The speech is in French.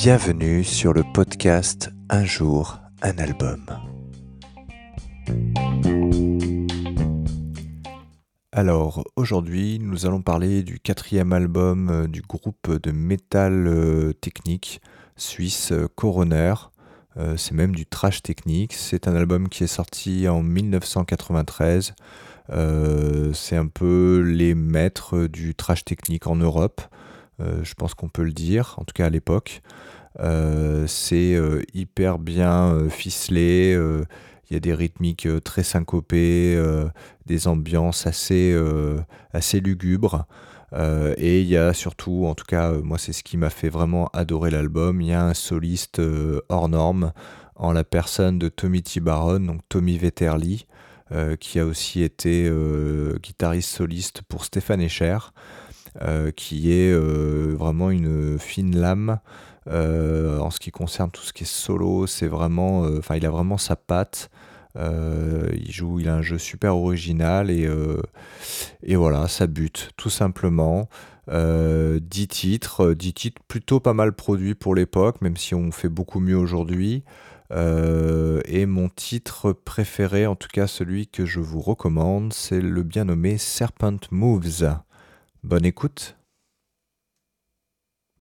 Bienvenue sur le podcast Un jour, un album. Alors aujourd'hui nous allons parler du quatrième album euh, du groupe de métal euh, technique suisse euh, Coroner. c'est même du trash technique. C'est un album qui est sorti en 1993. c'est un peu les maîtres du trash technique en Europe. je pense qu'on peut le dire, en tout cas à l'époque. C'est hyper bien ficelé il y a des rythmiques très syncopées, des ambiances assez, assez lugubres. et il y a surtout, en tout cas, moi c'est ce qui m'a fait vraiment adorer l'album, il y a un soliste hors norme en la personne de Tommy T. Baron, donc Tommy Vetterli, qui a aussi été guitariste soliste pour Stéphane Escher, qui est vraiment une fine lame euh, en ce qui concerne tout ce qui est solo, c'est vraiment, euh, enfin, il a vraiment sa patte. Euh, il joue, il a un jeu super original et, et voilà, ça bute tout simplement. 10 titres, 10 titres plutôt pas mal produits pour l'époque, même si on fait beaucoup mieux aujourd'hui. et mon titre préféré, en tout cas celui que je vous recommande, c'est le bien nommé Serpent Moves. Bonne écoute.